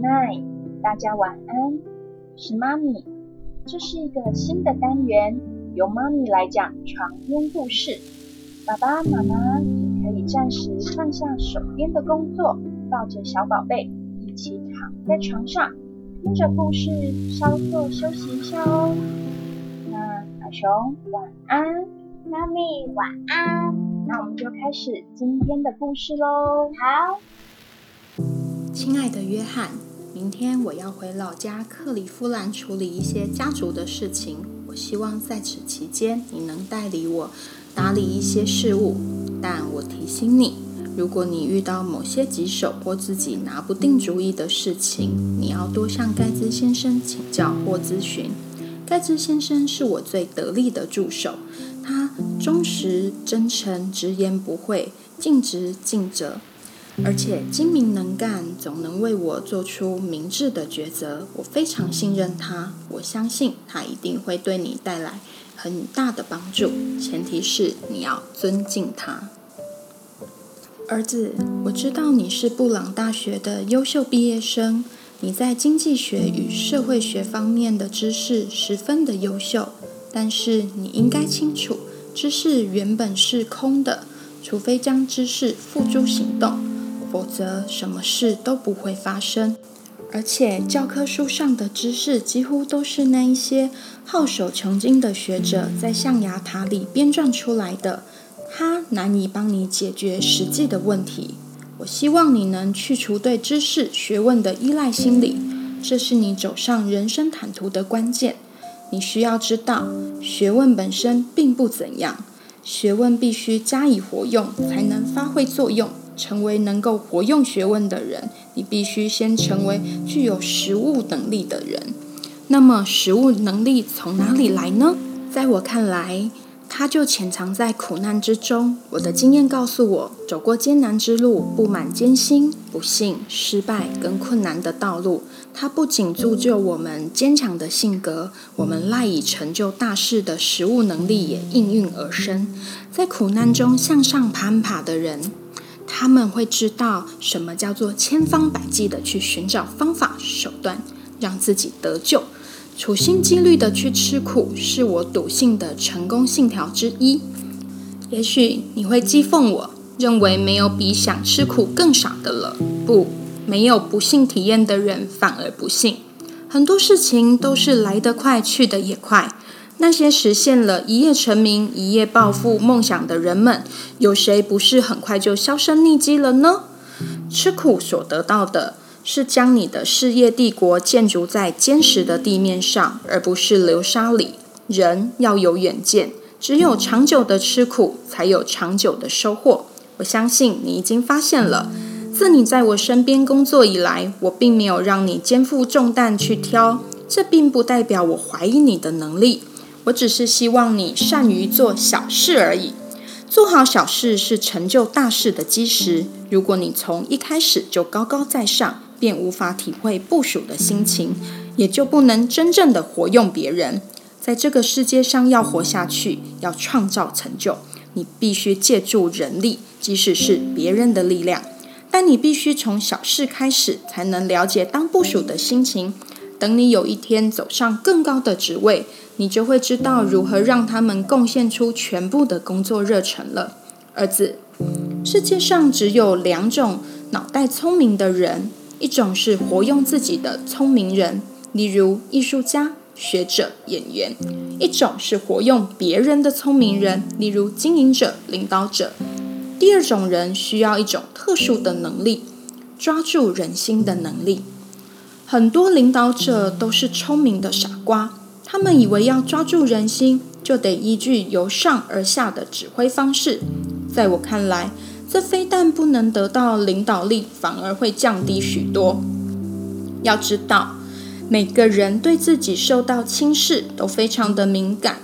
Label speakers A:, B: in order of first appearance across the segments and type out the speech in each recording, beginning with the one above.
A: Night，大家晚安。是妈咪，这是一个新的单元，由妈咪来讲床边故事。爸爸妈妈也可以暂时放下手边的工作，抱着小宝贝一起躺在床上，听着故事稍作休息一下哦。那小熊晚安，
B: 妈咪晚安。
A: 那我们就开始今天的故事喽。
B: 好。
C: 亲爱的约翰，明天我要回老家克利夫兰处理一些家族的事情。我希望在此期间你能代理我打理一些事务。但我提醒你，如果你遇到某些棘手或自己拿不定主意的事情，你要多向盖兹先生请教或咨询。盖兹先生是我最得力的助手，他忠实、真诚、直言不讳、尽职尽责。而且精明能干，总能为我做出明智的抉择。我非常信任他，我相信他一定会对你带来很大的帮助。前提是你要尊敬他。儿子，我知道你是布朗大学的优秀毕业生，你在经济学与社会学方面的知识十分的优秀。但是你应该清楚，知识原本是空的，除非将知识付诸行动。否则，什么事都不会发生。而且，教科书上的知识几乎都是那一些好手穷经的学者在象牙塔里编撰出来的，它难以帮你解决实际的问题。我希望你能去除对知识、学问的依赖心理，这是你走上人生坦途的关键。你需要知道，学问本身并不怎样，学问必须加以活用，才能发挥作用。成为能够活用学问的人，你必须先成为具有实务能力的人。那么，实务能力从哪里来呢？在我看来，它就潜藏在苦难之中。我的经验告诉我，走过艰难之路，布满艰辛、不幸、失败跟困难的道路，它不仅铸就我们坚强的性格，我们赖以成就大事的实务能力也应运而生。在苦难中向上攀爬的人。他们会知道什么叫做千方百计的去寻找方法手段，让自己得救，处心积虑的去吃苦，是我笃信的成功信条之一。也许你会讥讽我，认为没有比想吃苦更傻的了。不，没有不幸体验的人反而不幸。很多事情都是来得快，去得也快。那些实现了一夜成名、一夜暴富梦想的人们，有谁不是很快就销声匿迹了呢？吃苦所得到的是将你的事业帝国建筑在坚实的地面上，而不是流沙里。人要有远见，只有长久的吃苦，才有长久的收获。我相信你已经发现了，自你在我身边工作以来，我并没有让你肩负重担去挑，这并不代表我怀疑你的能力。我只是希望你善于做小事而已。做好小事是成就大事的基石。如果你从一开始就高高在上，便无法体会部署的心情，也就不能真正的活用别人。在这个世界上，要活下去，要创造成就，你必须借助人力，即使是别人的力量。但你必须从小事开始，才能了解当部署的心情。等你有一天走上更高的职位，你就会知道如何让他们贡献出全部的工作热忱了，儿子。世界上只有两种脑袋聪明的人，一种是活用自己的聪明人，例如艺术家、学者、演员；一种是活用别人的聪明人，例如经营者、领导者。第二种人需要一种特殊的能力，抓住人心的能力。很多领导者都是聪明的傻瓜，他们以为要抓住人心，就得依据由上而下的指挥方式。在我看来，这非但不能得到领导力，反而会降低许多。要知道，每个人对自己受到轻视都非常的敏感，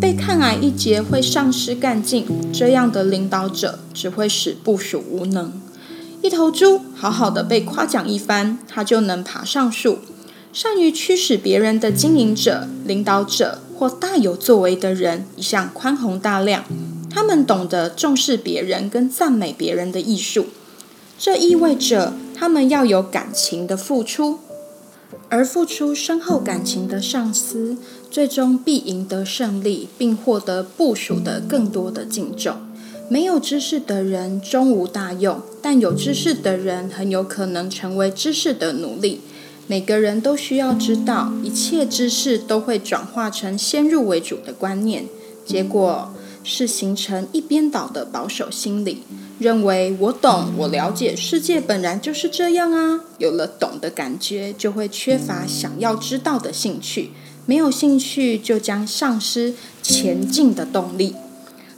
C: 被看矮一截会丧失干劲。这样的领导者只会使部属无能。一头猪好好的被夸奖一番，它就能爬上树。善于驱使别人的经营者、领导者或大有作为的人，一向宽宏大量。他们懂得重视别人跟赞美别人的艺术。这意味着他们要有感情的付出，而付出深厚感情的上司，最终必赢得胜利，并获得部属的更多的敬重。没有知识的人终无大用，但有知识的人很有可能成为知识的奴隶。每个人都需要知道，一切知识都会转化成先入为主的观念，结果是形成一边倒的保守心理，认为我懂，我了解世界本来就是这样啊。有了懂的感觉，就会缺乏想要知道的兴趣，没有兴趣就将丧失前进的动力，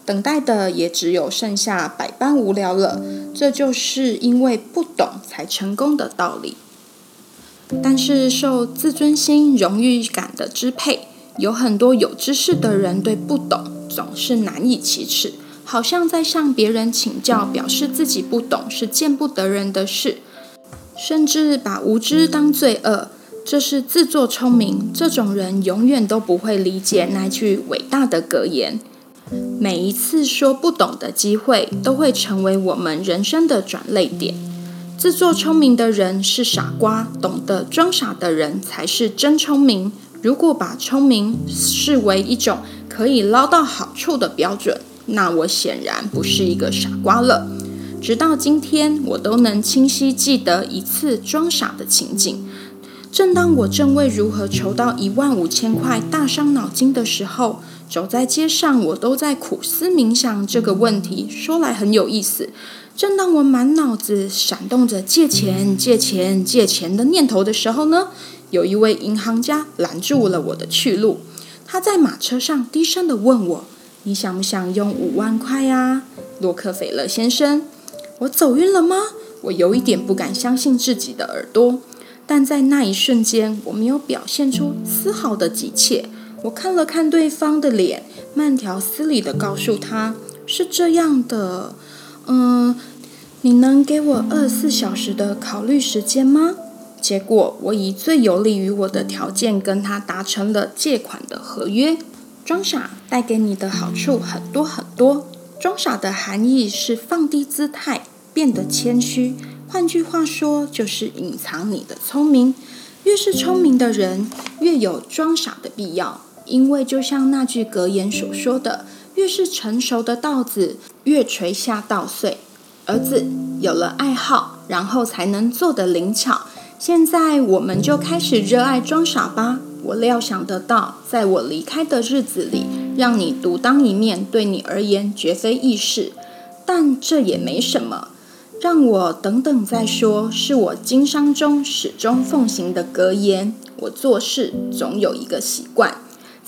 C: 等待的也只有剩下百般无聊了。这就是因为不懂才成功的道理。但是受自尊心、荣誉感的支配，有很多有知识的人对不懂总是难以启齿，好像在向别人请教，表示自己不懂是见不得人的事，甚至把无知当罪恶，这是自作聪明。这种人永远都不会理解那句伟大的格言：每一次说不懂的机会，都会成为我们人生的转泪点。自作聪明的人是傻瓜，懂得装傻的人才是真聪明。如果把聪明视为一种可以捞到好处的标准，那我显然不是一个傻瓜了。直到今天，我都能清晰记得一次装傻的情景。正当我正为如何筹到一万五千块大伤脑筋的时候，走在街上，我都在苦思冥想这个问题。说来很有意思。正当我满脑子闪动着借钱、借钱、借钱的念头的时候呢，有一位银行家拦住了我的去路。他在马车上低声的问我：“你想不想用五万块呀，洛克菲勒先生？”我走晕了吗？我有一点不敢相信自己的耳朵。但在那一瞬间，我没有表现出丝毫的急切。我看了看对方的脸，慢条斯理的告诉他：“是这样的。”嗯，你能给我二十四小时的考虑时间吗？结果我以最有利于我的条件跟他达成了借款的合约。装傻带给你的好处很多很多。装傻的含义是放低姿态，变得谦虚。换句话说，就是隐藏你的聪明。越是聪明的人，越有装傻的必要。因为就像那句格言所说的。越是成熟的稻子，越垂下稻穗。儿子有了爱好，然后才能做得灵巧。现在我们就开始热爱装傻吧。我料想得到，在我离开的日子里，让你独当一面，对你而言绝非易事。但这也没什么，让我等等再说。是我经商中始终奉行的格言。我做事总有一个习惯。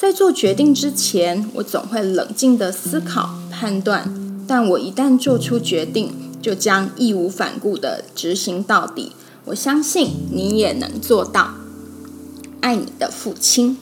C: 在做决定之前，我总会冷静的思考、判断，但我一旦做出决定，就将义无反顾的执行到底。我相信你也能做到。爱你的父亲。